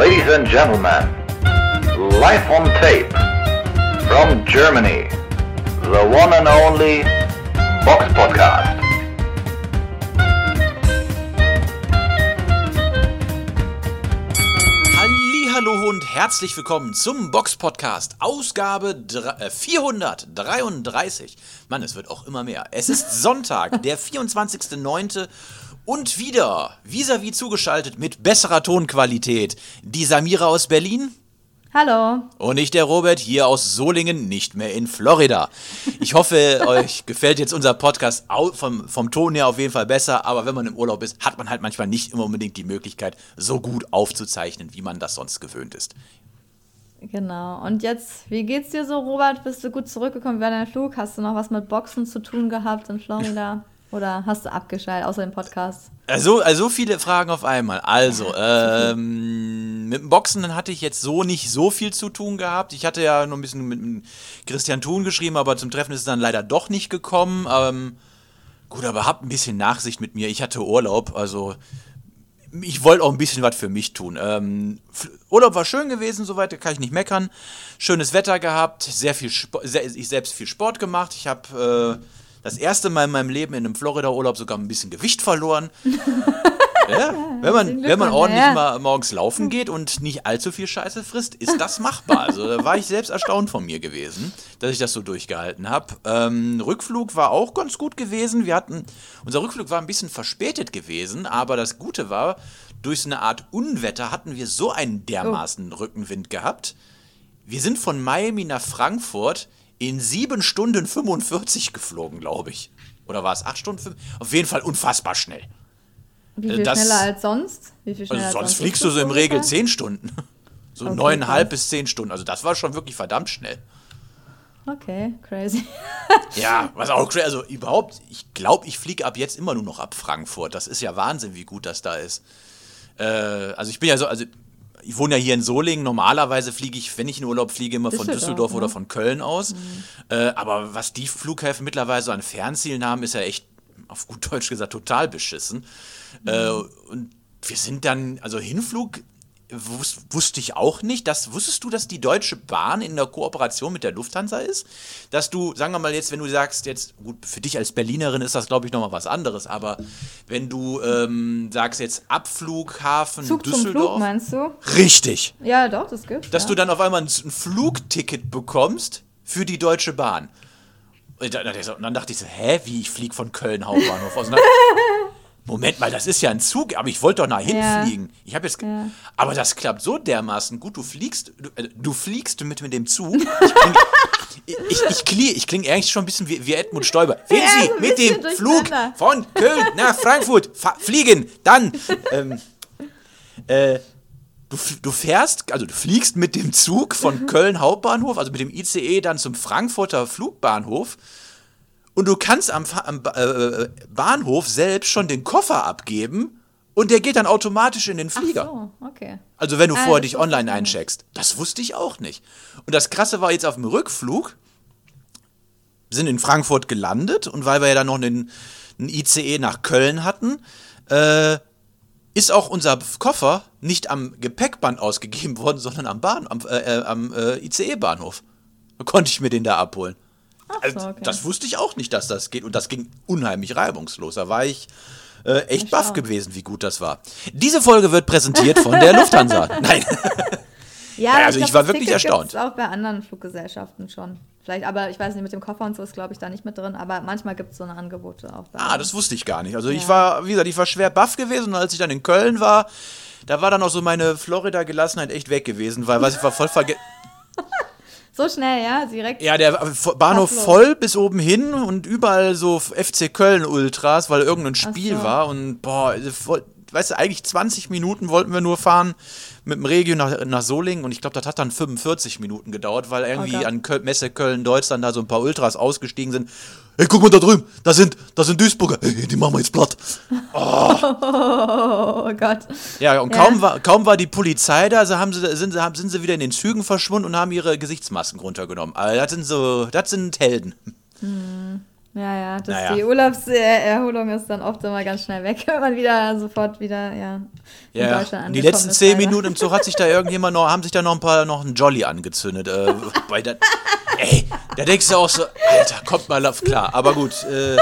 Ladies and gentlemen, live on tape from Germany, the one and only Box Podcast. Hallo und herzlich willkommen zum Box Podcast, Ausgabe dr- äh, 433. Mann, es wird auch immer mehr. Es ist Sonntag, der 24.09. und wieder vis-à-vis zugeschaltet mit besserer Tonqualität. Die Samira aus Berlin Hallo. und ich, der Robert, hier aus Solingen, nicht mehr in Florida. Ich hoffe, euch gefällt jetzt unser Podcast vom, vom Ton her auf jeden Fall besser, aber wenn man im Urlaub ist, hat man halt manchmal nicht immer unbedingt die Möglichkeit, so gut aufzuzeichnen, wie man das sonst gewöhnt ist. Genau. Und jetzt, wie geht's dir so, Robert? Bist du gut zurückgekommen während deinem Flug? Hast du noch was mit Boxen zu tun gehabt in Florida? Oder hast du abgeschaltet, außer dem Podcast? Also, also viele Fragen auf einmal. Also, ähm, mit dem Boxen hatte ich jetzt so nicht so viel zu tun gehabt. Ich hatte ja noch ein bisschen mit Christian Thun geschrieben, aber zum Treffen ist es dann leider doch nicht gekommen. Ähm, gut, aber habt ein bisschen Nachsicht mit mir. Ich hatte Urlaub, also ich wollte auch ein bisschen was für mich tun. Ähm, Urlaub war schön gewesen, soweit da kann ich nicht meckern. Schönes Wetter gehabt, sehr viel Sp se ich selbst viel Sport gemacht. Ich habe äh, das erste Mal in meinem Leben in einem Florida-Urlaub sogar ein bisschen Gewicht verloren. ja, wenn man, wenn man ordentlich ja. mal morgens laufen geht und nicht allzu viel Scheiße frisst, ist das machbar. Also da war ich selbst erstaunt von mir gewesen, dass ich das so durchgehalten habe. Ähm, Rückflug war auch ganz gut gewesen. Wir hatten, unser Rückflug war ein bisschen verspätet gewesen, aber das Gute war, durch so eine Art Unwetter hatten wir so einen dermaßen Rückenwind gehabt. Wir sind von Miami nach Frankfurt in 7 Stunden 45 geflogen, glaube ich. Oder war es 8 Stunden? fünf- Auf jeden Fall unfassbar schnell. Wie viel das- schneller als sonst? Wie viel schneller Also als sonst fliegst du so im? Regel 10 Stunden. So Okay, neuneinhalb krass. bis 10 Stunden. Also das war schon wirklich verdammt schnell. Okay, crazy. Ja, was auch crazy. Also überhaupt, ich glaube, ich fliege ab jetzt immer nur noch ab Frankfurt. Das ist ja Wahnsinn, wie gut das da ist. Äh, also ich bin ja so, also ich wohne ja hier in Solingen. Normalerweise fliege ich, wenn ich in Urlaub fliege, immer von Düsseldorf, Düsseldorf oder ne? von Köln aus. Äh, aber was die Flughäfen mittlerweile so an Fernzielen haben, ist ja echt, auf gut Deutsch gesagt, total beschissen. Äh, und wir sind dann, also Hinflug wus wusste ich auch nicht. Das, wusstest du, dass die Deutsche Bahn in der Kooperation mit der Lufthansa ist? Dass du, sagen wir mal jetzt, wenn du sagst, jetzt, gut, für dich als Berlinerin ist das, glaube ich, nochmal was anderes, aber wenn du ähm, sagst jetzt Abflughafen Zug zum Düsseldorf. Flug, meinst du? Richtig. Ja, doch, das gibt's. Dass ja. du dann auf einmal ein, ein Flugticket bekommst für die Deutsche Bahn. Und dann, dachte ich so, hä, wie, ich fliege von Köln Hauptbahnhof aus. Moment mal, das ist ja ein Zug, aber ich wollte doch nach hinten Ja. fliegen. Ich habe jetzt, Ja. aber das klappt so dermaßen gut. Du fliegst, du, äh, du fliegst mit, mit dem Zug. Ich kling, ich, ich, kling, ich kling eigentlich schon ein bisschen wie, wie Edmund Stoiber. Wenn Ja, Sie ein mit dem Flug von Köln nach Frankfurt fliegen, dann ähm, äh, du, du fährst, also du fliegst mit dem Zug von Köln Hauptbahnhof, also mit dem ICE dann zum Frankfurter Flugbahnhof und du kannst am, am äh, Bahnhof selbst schon den Koffer abgeben und der geht dann automatisch in den Flieger. So, okay. Also wenn du Ah, vorher dich online eincheckst. Das wusste ich auch nicht. Und das Krasse war jetzt auf dem Rückflug, sind in Frankfurt gelandet und weil wir ja dann noch einen, einen ICE nach Köln hatten, äh, ist auch unser Koffer nicht am Gepäckband ausgegeben worden, sondern am, Bahn, am, äh, äh, am äh, ICE-Bahnhof. Da konnte ich mir den da abholen. Also, so, okay. Das wusste ich auch nicht, dass das geht. Und das ging unheimlich reibungslos. Da war ich äh, echt baff schau. gewesen, wie gut das war. Diese Folge wird präsentiert von der Lufthansa. Nein. Ja, Ja, also glaub, ich war das wirklich Ticket erstaunt. gibt's auch bei anderen Fluggesellschaften schon. Vielleicht, aber ich weiß nicht, mit dem Koffer und so ist, glaube ich, da nicht mit drin. Aber manchmal gibt es so eine Angebote auch bei Ah, das wusste ich gar nicht. Also ich Ja. war, wie gesagt, ich war schwer baff gewesen und als ich dann in Köln war, da war dann auch so meine Florida-Gelassenheit echt weg gewesen, weil was ich war voll vergessen. So schnell, ja, direkt. Ja, der Bahnhof voll bis oben hin und überall so FC Köln-Ultras, weil irgendein Spiel so. war und boah, also voll- weißt du, eigentlich 20 Minuten wollten wir nur fahren mit dem Regio nach, nach Solingen und ich glaube, das hat dann 45 Minuten gedauert, weil irgendwie Gott. an Köl Messe Köln-Deutschland da so ein paar Ultras ausgestiegen sind. Hey, guck mal da drüben, da sind, da sind Duisburger, hey, die machen wir jetzt platt. Oh Gott. Ja, und Ja. Kaum, war, kaum war die Polizei da, so haben sie, sind, sie, haben- sind sie wieder in den Zügen verschwunden und haben ihre Gesichtsmasken runtergenommen. Also das sind so, das sind Helden. Ja, ja, das Naja. die Urlaubserholung ist dann oft immer ganz schnell weg, wenn man wieder sofort wieder, ja, in Ja, Deutschland und die angekommen letzten zehn. Minuten im Zug hat sich da irgendjemand noch, haben sich da noch ein paar, noch ein Jolly angezündet. Äh, bei der, ey, da denkst du auch so, Alter, kommt mal auf klar. Aber gut, äh,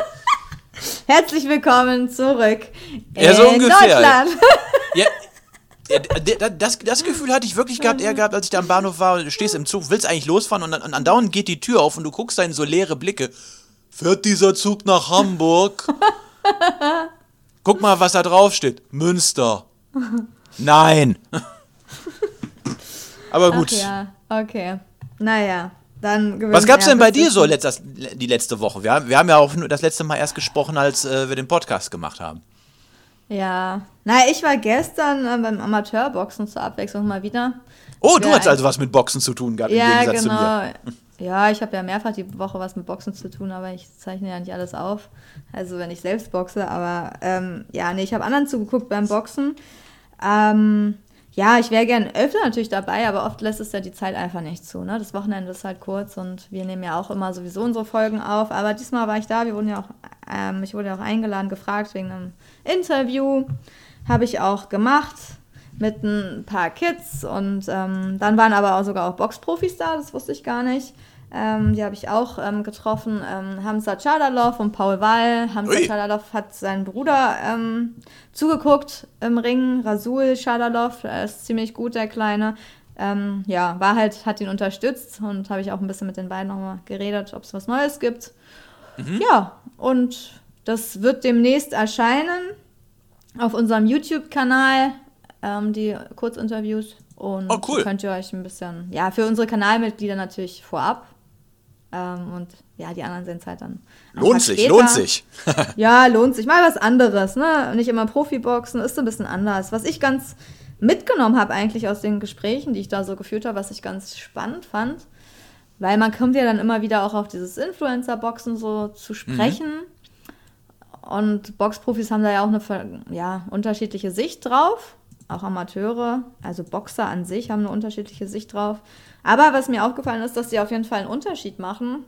Herzlich willkommen zurück Ja, so in ungefähr. Deutschland. ja, ja, das, das Gefühl hatte ich wirklich gehabt, eher gehabt, als ich da am Bahnhof war, du stehst im Zug, willst eigentlich losfahren und dann andauernd geht die Tür auf und du guckst da in so leere Blicke. Fährt dieser Zug nach Hamburg? Guck mal, was da drauf steht. Münster. Nein. Aber gut. Ach ja, okay. Naja, dann Was gab's er denn bei dir so letztes, die letzte Woche? Wir haben, wir haben ja auch das letzte Mal erst gesprochen, als äh, wir den Podcast gemacht haben. Ja, naja, ich war gestern äh, beim Amateurboxen zur Abwechslung mal wieder. Oh, du hast also was mit Boxen zu tun gehabt, im Ja, Gegensatz zu mir. Ja, ich habe ja mehrfach die Woche was mit Boxen zu tun, aber ich zeichne ja nicht alles auf. Also wenn ich selbst boxe, aber ähm, ja, nee, ich habe anderen zugeguckt beim Boxen. Ähm, ja, ich wäre gern öfter natürlich dabei, aber oft lässt es ja die Zeit einfach nicht zu. Ne? Das Wochenende ist halt kurz und wir nehmen ja auch immer sowieso unsere Folgen auf. Aber diesmal war ich da, wir wurden ja auch, ähm, ich wurde ja auch eingeladen, gefragt wegen einem Interview. Habe ich auch gemacht mit ein paar Kids und ähm, dann waren aber auch sogar auch Boxprofis da, das wusste ich gar nicht. Ähm, die habe ich auch ähm, getroffen. Ähm, Hamza Chadalov und Paul Wall. Hamza Ui. Chadalov hat seinen Bruder ähm, zugeguckt im Ring. Rasul Chadalov, der ist ziemlich gut, der Kleine. Ähm, ja, war halt, hat ihn unterstützt und habe ich auch ein bisschen mit den beiden nochmal geredet, ob es was Neues gibt. Ja, und das wird demnächst erscheinen auf unserem YouTube-Kanal, ähm, die Kurzinterviews. Und Oh, cool. könnt ihr euch ein bisschen, ja, für unsere Kanalmitglieder natürlich vorab. Ähm, und ja, die anderen sehen es halt dann. Lohnt sich, später. lohnt sich. Ja, lohnt sich. Mal was anderes, ne? Nicht immer Profiboxen, ist so ein bisschen anders. Was ich ganz mitgenommen habe eigentlich aus den Gesprächen, die ich da so geführt habe, was ich ganz spannend fand, weil man kommt ja dann immer wieder auch auf dieses Influencer-Boxen so zu sprechen. Und Boxprofis haben da ja auch eine ja, unterschiedliche Sicht drauf. Auch Amateure, also Boxer an sich haben eine unterschiedliche Sicht drauf. Aber was mir aufgefallen ist, dass sie auf jeden Fall einen Unterschied machen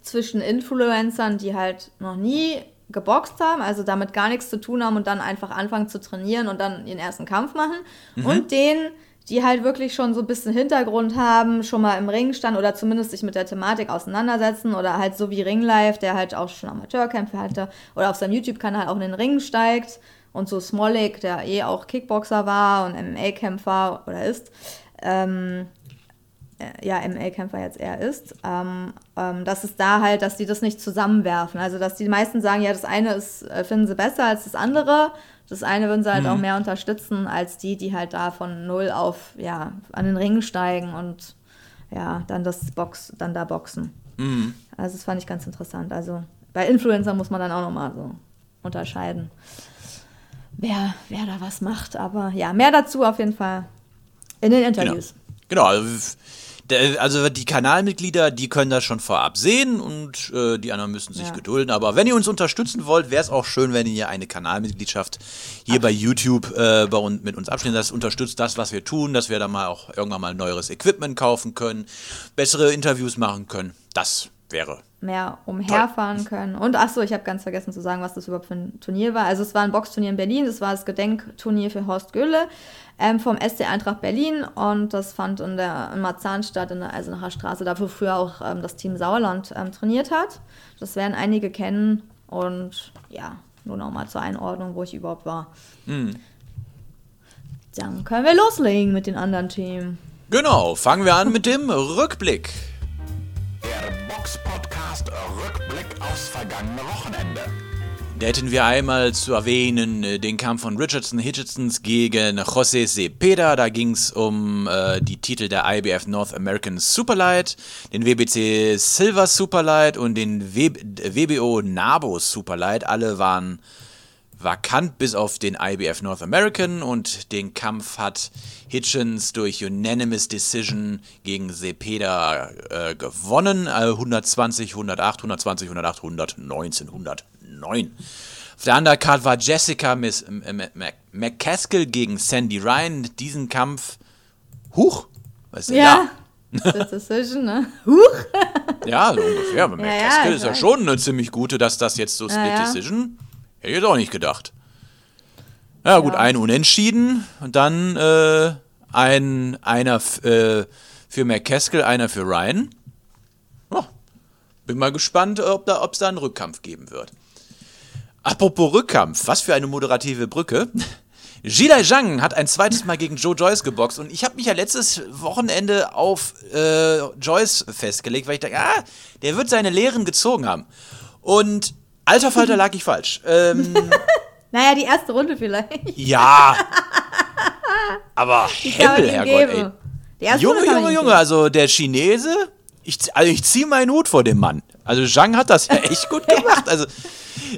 zwischen Influencern, die halt noch nie geboxt haben, also damit gar nichts zu tun haben und dann einfach anfangen zu trainieren und dann ihren ersten Kampf machen. Und denen, die halt wirklich schon so ein bisschen Hintergrund haben, schon mal im Ring standen oder zumindest sich mit der Thematik auseinandersetzen oder halt so wie Ringlife, der halt auch schon Amateurkämpfe hatte oder auf seinem YouTube-Kanal auch in den Ring steigt und so Smolik, der eh auch Kickboxer war und MMA-Kämpfer oder ist, ähm, äh, ja, ML-Kämpfer jetzt eher ist, ähm, ähm, dass es da halt, dass die das nicht zusammenwerfen. Also, dass die meisten sagen, ja, das eine ist, äh, finden sie besser als das andere. Das eine würden sie halt auch mehr unterstützen als die, die halt da von null auf, ja, an den Ring steigen und ja, dann das Box, dann da boxen. Also, das fand ich ganz interessant. Also, bei Influencern muss man dann auch nochmal so unterscheiden, wer, wer da was macht. Aber ja, mehr dazu auf jeden Fall in den Interviews. Genau, also, f- der- also die Kanalmitglieder, die können das schon vorab sehen und äh, die anderen müssen sich Ja. gedulden. Aber wenn ihr uns unterstützen wollt, wäre es auch schön, wenn ihr eine Kanalmitgliedschaft hier bei YouTube äh, bei uns, mit uns abschließt. Das unterstützt das, was wir tun, dass wir da mal auch irgendwann mal neueres Equipment kaufen können, bessere Interviews machen können. Das wäre mehr umherfahren können. Und achso, ich habe ganz vergessen zu sagen, was das überhaupt für ein Turnier war. Also es war ein Boxturnier in Berlin, das war das Gedenkturnier für Horst Göhle ähm, vom SC Eintracht Berlin und das fand in der in Marzahn statt, in der Eisenacher Straße, da wo früher auch ähm, das Team Sauerland ähm, trainiert hat. Das werden einige kennen und ja, nur noch mal zur Einordnung, wo ich überhaupt war. Dann können wir loslegen mit den anderen Themen. Genau, fangen wir an mit dem Rückblick. Der Box-Podcast Rückblick aufs vergangene Wochenende. Da hätten wir einmal zu erwähnen äh, den Kampf von Richardson Hitchensons gegen José Cepeda. Da ging es um äh, die Titel der IBF North American Superlight, den WBC Silver Superlight und den w WBO Nabo Superlight. Alle waren vakant bis auf den IBF North American und den Kampf hat Hitchens durch Unanimous Decision gegen Cepeda äh, gewonnen. Äh, 120, 108, 120, 108, 119, 109. Auf der Undercard war Jessica Miss, McCaskill gegen Sandy Ryan. Diesen Kampf. Huch! Was ist denn Ja, Split Decision, ne? Huch! Ja, so ungefähr. Aber Ja, ja, McCaskill ich ist ja schon eine ziemlich gute, dass das jetzt so Split ja. Decision. Hätte ich jetzt auch nicht gedacht. Ja, gut, Ja. ein Unentschieden und dann äh, ein, einer äh, für McCaskill, einer für Ryan. Ja, bin mal gespannt, ob da, ob es da einen Rückkampf geben wird. Apropos Rückkampf, was für eine moderative Brücke. Jilai Zhang hat ein zweites Mal gegen Joe Joyce geboxt und ich habe mich ja letztes Wochenende auf äh, Joyce festgelegt, weil ich dachte, ah, der wird seine Lehren gezogen haben. Und alter Falter lag ich falsch. Ähm, Naja, die erste Runde vielleicht. ja. Aber Himmel, Herrgott, ey. geben. Die erste Junge, Runde Junge, Junge, also der Chinese, ich, also ich ziehe meinen Hut vor dem Mann. Also Zhang hat das ja echt gut gemacht. Also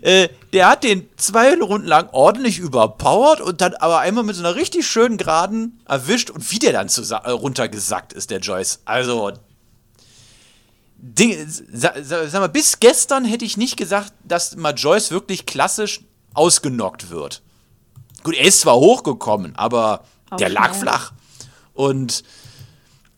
äh, der hat den zwei Runden lang ordentlich überpowert und dann aber einmal mit so einer richtig schönen Geraden erwischt und wie der dann äh, runtergesackt ist, der Joyce. Also Ding, sa, sa, sag mal, bis gestern hätte ich nicht gesagt, dass mal Joyce wirklich klassisch ausgenockt wird. Gut, er ist zwar hochgekommen, aber Auch der lag schnell. flach. Und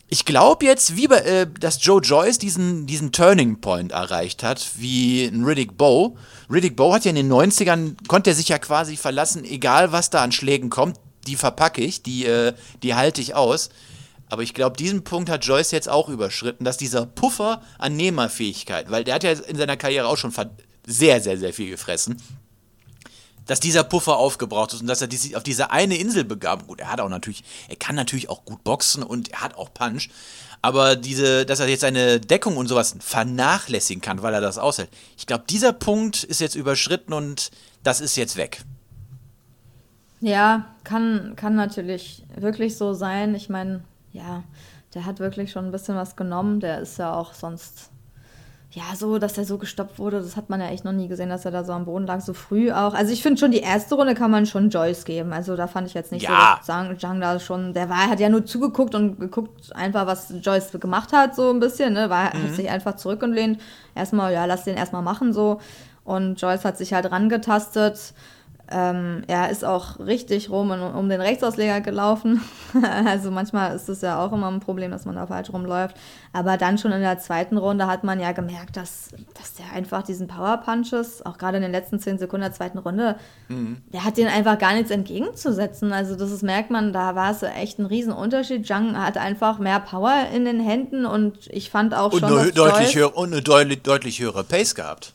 ich glaube jetzt, wie bei, äh, dass Joe Joyce diesen, diesen Turning Point erreicht hat, wie ein Riddick Bowe. Riddick Bowe hat ja in den 90ern, konnte er sich ja quasi verlassen, egal was da an Schlägen kommt, die verpacke ich, die, äh, die halte ich aus. Aber ich glaube, diesen Punkt hat Joyce jetzt auch überschritten, dass dieser Puffer an Nehmerfähigkeit, weil der hat ja in seiner Karriere auch schon sehr, sehr, sehr viel gefressen, dass dieser Puffer aufgebraucht ist und dass er diese, auf diese eine Insel begab. Gut, er hat auch natürlich, er kann natürlich auch gut boxen und er hat auch Punch. Aber diese, dass er jetzt seine Deckung und sowas vernachlässigen kann, weil er das aushält. Ich glaube, dieser Punkt ist jetzt überschritten und das ist jetzt weg. Ja, kann, kann natürlich wirklich so sein. Ich meine, ja, der hat wirklich schon ein bisschen was genommen. Der ist ja auch sonst, ja, so, dass er so gestoppt wurde, das hat man ja echt noch nie gesehen, dass er da so am Boden lag, so früh auch. Also ich finde schon, die erste Runde kann man schon Joyce geben. Also da fand ich jetzt nicht Ja. so, dass Zhang, da schon, der war, hat ja nur zugeguckt und geguckt einfach, was Joyce gemacht hat, so ein bisschen, ne, war, hat sich einfach zurückgelehnt. Erstmal, ja, lass den erstmal machen, so. Und Joyce hat sich halt rangetastet. Ähm, er ist auch richtig rum und um den Rechtsausleger gelaufen. also manchmal ist es ja auch immer ein Problem, dass man da falsch rumläuft. Aber dann schon in der zweiten Runde hat man ja gemerkt, dass, dass der einfach diesen Power Punches, auch gerade in den letzten zehn Sekunden der zweiten Runde, der hat denen einfach gar nichts entgegenzusetzen. Also das ist, merkt man, da war es echt ein Riesenunterschied. Zhang hat einfach mehr Power in den Händen und ich fand auch Und schon, eine, deutlich, höhere, und eine deutlich, deutlich höhere Pace gehabt.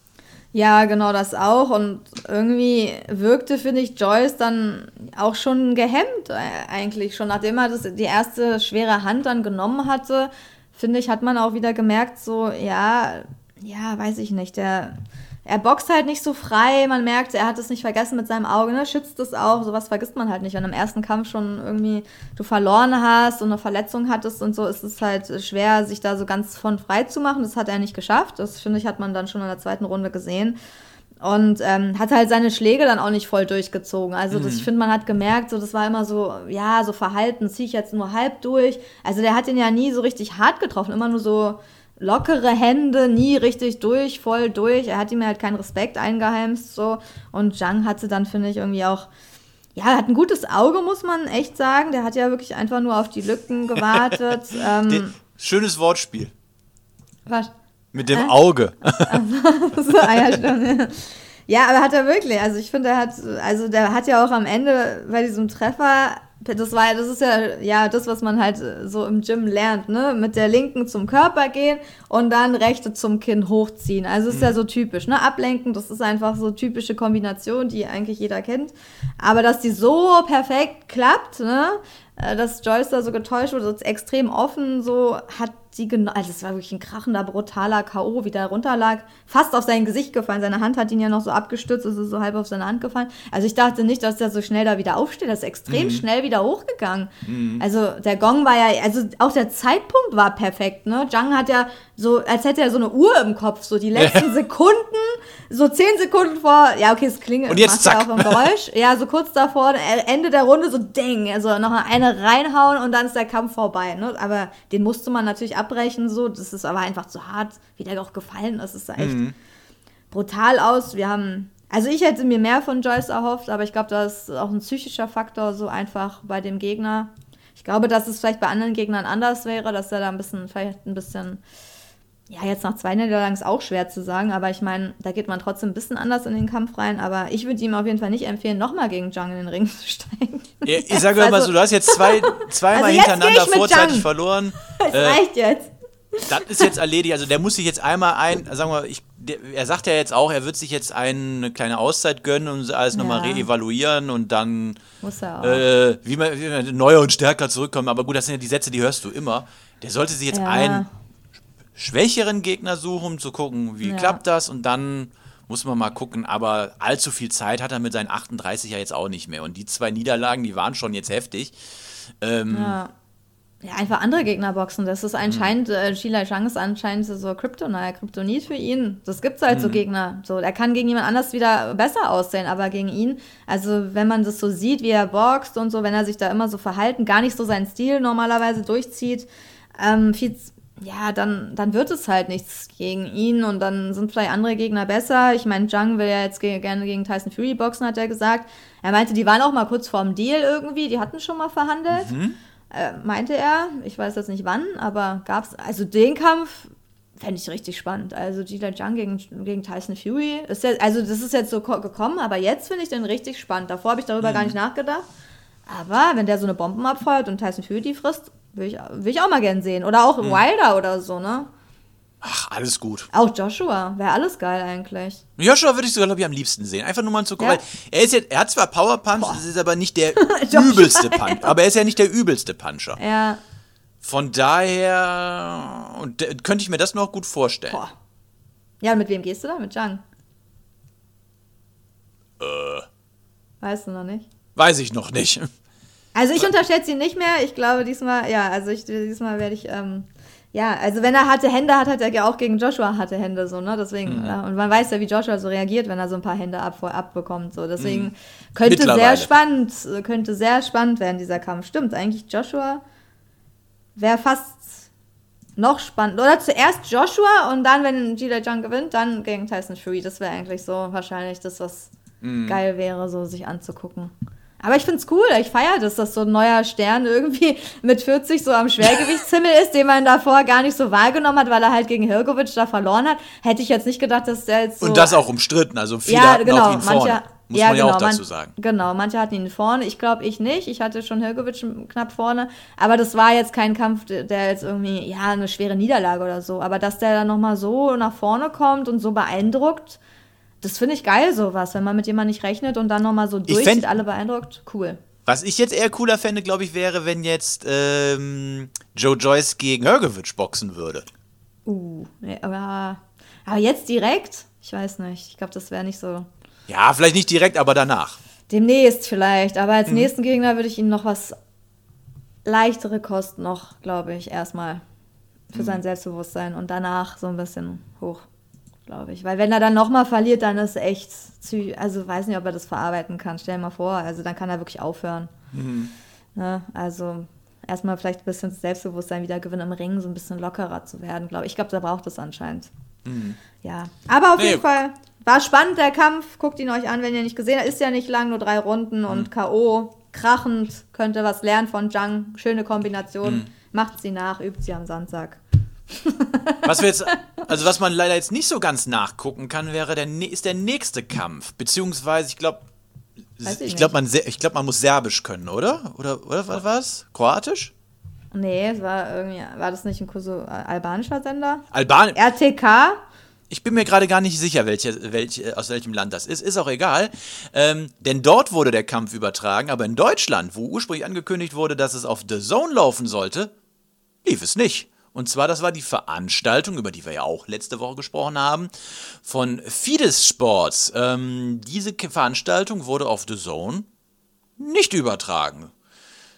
Ja, genau das auch. Und irgendwie wirkte, finde ich, Joyce dann auch schon gehemmt, äh, eigentlich. Schon nachdem er das, die erste schwere Hand dann genommen hatte, finde ich, hat man auch wieder gemerkt, so, ja, ja, weiß ich nicht, der. Er boxt halt nicht so frei, man merkt, er hat es nicht vergessen mit seinem Auge, ne? schützt es auch, sowas vergisst man halt nicht. Wenn im ersten Kampf schon irgendwie du verloren hast und eine Verletzung hattest und so, ist es halt schwer, sich da so ganz von frei zu machen. Das hat er nicht geschafft. Das finde ich, hat man dann schon in der zweiten Runde gesehen. Und ähm, hat halt seine Schläge dann auch nicht voll durchgezogen. Also das, ich finde, man hat gemerkt, so das war immer so, ja, so verhalten, ziehe ich jetzt nur halb durch. Also der hat ihn ja nie so richtig hart getroffen, immer nur so lockere Hände, nie richtig durch, voll durch. Er hat ihm halt keinen Respekt eingeheimst so. Und Zhang hatte dann, finde ich, irgendwie auch, ja, er hat ein gutes Auge, muss man echt sagen. Der hat ja wirklich einfach nur auf die Lücken gewartet. ähm, De- Schönes Wortspiel. was? Mit dem Auge. so, ah, ja, stimmt. Ja, aber hat er wirklich. Also ich finde, er hat, also der hat ja auch am Ende bei diesem Treffer, das war, das ist ja, ja das, was man halt so im Gym lernt, ne? Mit der linken zum Körper gehen und dann rechte zum Kinn hochziehen. Also ist ja so typisch, ne? Ablenken, das ist einfach so typische Kombination, die eigentlich jeder kennt. Aber dass die so perfekt klappt, ne? Äh, Dass Joyce da so getäuscht wurde, so extrem offen, so hat die genau, also es war wirklich ein krachender, brutaler K.O., wie der runterlag, fast auf sein Gesicht gefallen. Seine Hand hat ihn ja noch so abgestützt, es ist so halb auf seine Hand gefallen. Also ich dachte nicht, dass der so schnell da wieder aufsteht, das ist extrem schnell wieder hochgegangen. Also der Gong war ja, also auch der Zeitpunkt war perfekt, ne? Zhang hat ja so, als hätte er so eine Uhr im Kopf, so die letzten Sekunden, so zehn Sekunden vor, ja okay, es klingelt, Und jetzt ja zack. auch ein Geräusch. Ja, so kurz davor, äh, Ende der Runde, so ding, also noch eine reinhauen und dann ist der Kampf vorbei. Ne? Aber den musste man natürlich abbrechen, so. Das ist aber einfach zu hart, wie der auch gefallen ist. Das sah echt brutal aus. Wir haben, also ich hätte mir mehr von Joyce erhofft, aber ich glaube, da ist auch ein psychischer Faktor so einfach bei dem Gegner. Ich glaube, dass es vielleicht bei anderen Gegnern anders wäre, dass er da ein bisschen, vielleicht ein bisschen, ja, jetzt nach zwei Niederlagen ist auch schwer zu sagen, aber ich meine, da geht man trotzdem ein bisschen anders in den Kampf rein. Aber ich würde ihm auf jeden Fall nicht empfehlen, nochmal gegen Jung in den Ring zu steigen. Ja, Ich sage mal Also- so, du hast jetzt zwei, zweimal Also hintereinander vorzeitig Jung. verloren. Das Äh, reicht jetzt. Das ist jetzt erledigt. Also der muss sich jetzt einmal ein, sagen wir, ich, der, er sagt ja jetzt auch, er wird sich jetzt eine kleine Auszeit gönnen und alles nochmal Ja. reevaluieren und dann Muss er auch. äh, wie, man, wie man neuer und stärker zurückkommen. Aber gut, das sind ja die Sätze, die hörst du immer. Der sollte sich jetzt Ja. einen schwächeren Gegner suchen, um zu gucken, wie Ja. klappt das und dann muss man mal gucken. Aber allzu viel Zeit hat er mit seinen 38 ja jetzt auch nicht mehr. Und die zwei Niederlagen, die waren schon jetzt heftig. Ähm, Ja. Ja, einfach andere Gegner boxen. Das ist anscheinend, äh, Sheila Zhang ist anscheinend so Kryptonite, Kryptonit für ihn. Das gibt's halt so Gegner. So, er kann gegen jemand anders wieder besser aussehen, aber gegen ihn, also wenn man das so sieht, wie er boxt und so, wenn er sich da immer so verhalten, gar nicht so seinen Stil normalerweise durchzieht, ähm, viel, ja, dann, dann wird es halt nichts gegen ihn und dann sind vielleicht andere Gegner besser. Ich meine, Zhang will ja jetzt ge gerne gegen Tyson Fury boxen, hat er gesagt. Er meinte, die waren auch mal kurz vorm Deal irgendwie, die hatten schon mal verhandelt. Äh, meinte er, ich weiß jetzt nicht wann, aber gab's, also den Kampf fände ich richtig spannend. Also Gila Zhang gegen, gegen Tyson Fury, ist ja, also das ist jetzt so ko- gekommen, aber jetzt finde ich den richtig spannend. Davor habe ich darüber gar nicht nachgedacht. Aber wenn der so eine Bomben abfeuert und Tyson Fury die frisst, will ich, will ich auch mal gern sehen. Oder auch Wilder oder so, ne? ach, alles gut. Auch Joshua, wäre alles geil eigentlich. Joshua würde ich sogar, glaube ich, am liebsten sehen. Einfach nur mal zu gucken. Ja. Er ist jetzt, er hat zwar Power Punch, das ist aber nicht der übelste Punch. Aber er ist ja nicht der übelste Puncher. Ja, Von daher und, könnte ich mir das noch gut vorstellen. boah. Ja, und mit wem gehst du da? Mit Zhang? Äh. Weißt du noch nicht? Weiß ich noch nicht. Also ich unterschätze ihn nicht mehr. Ich glaube diesmal, ja, also ich, diesmal werde ich, ähm, ja, also wenn er harte Hände hat, hat er ja auch gegen Joshua harte Hände, so, ne? Deswegen, ja, und man weiß ja, wie Joshua so reagiert, wenn er so ein paar Hände ab, abbekommt, so. Deswegen könnte Mittlerweile. sehr spannend, könnte sehr spannend werden, dieser Kampf. Stimmt, eigentlich Joshua wäre fast noch spannend. Oder zuerst Joshua und dann, wenn Gila Jung gewinnt, dann gegen Tyson Fury. Das wäre eigentlich so wahrscheinlich das, was geil wäre, so sich anzugucken. Aber ich find's cool, ich feiere das, dass so ein neuer Stern irgendwie mit 40 so am Schwergewichtshimmel ist, den man davor gar nicht so wahrgenommen hat, weil er halt gegen Hirgovic da verloren hat. Hätte ich jetzt nicht gedacht, dass der jetzt so... Und das auch umstritten. Also viele ja, hatten genau. auch ihn vorne. Muss ja, man ja genau, auch dazu man- sagen. Genau, manche hatten ihn vorne. Ich glaube, ich nicht. Ich hatte schon Hirgovic knapp vorne. Aber das war jetzt kein Kampf, der der jetzt irgendwie, ja, eine schwere Niederlage oder so. Aber dass der dann nochmal so nach vorne kommt und so beeindruckt, das finde ich geil, sowas. Wenn man mit jemandem nicht rechnet und dann nochmal so durchzieht, fänd- alle beeindruckt. Cool. Was ich jetzt eher cooler fände, glaube ich, wäre, wenn jetzt ähm, Joe Joyce gegen Hergovic boxen würde. Uh, ja, aber, aber jetzt direkt? Ich weiß nicht. Ich glaube, das wäre nicht so. Ja, vielleicht nicht direkt, aber danach. Demnächst vielleicht, aber Mhm. als nächsten Gegner würde ich ihm noch was leichtere Kost noch, glaube ich, erstmal für Mhm. sein Selbstbewusstsein und danach so ein bisschen hoch, glaube ich. Weil wenn er dann nochmal verliert, dann ist echt, zu, also weiß nicht, ob er das verarbeiten kann. Stell dir mal vor, also dann kann er wirklich aufhören. Mhm. Ne? Also erstmal vielleicht ein bisschen Selbstbewusstsein wieder gewinnen im Ring, so ein bisschen lockerer zu werden, glaube ich. Ich glaube, da braucht es anscheinend. Ja, aber auf Nee. jeden Fall war spannend der Kampf. Guckt ihn euch an, wenn ihr nicht gesehen habt. Ist ja nicht lang, nur drei Runden und K.O. Krachend. Könnt ihr was lernen von Zhang. Schöne Kombination. Macht sie nach, übt sie am Samstag. Was wir jetzt, also was man leider jetzt nicht so ganz nachgucken kann, wäre der, ist der nächste Kampf. Beziehungsweise, ich glaube, ich ich glaube, man, ich glaub, man muss Serbisch können, oder? Oder, oder was war's? Kroatisch? Nee, es war irgendwie, war das nicht ein Koso albanischer Sender? Albanien? RTK? Ich bin mir gerade gar nicht sicher, welche, welche, aus welchem Land das ist. Ist auch egal. Ähm, denn dort wurde der Kampf übertragen, aber in Deutschland, wo ursprünglich angekündigt wurde, dass es auf The Zone laufen sollte, lief es nicht. Und zwar, das war die Veranstaltung, über die wir ja auch letzte Woche gesprochen haben, von Fides Sports. Ähm, diese Veranstaltung wurde auf The Zone nicht übertragen.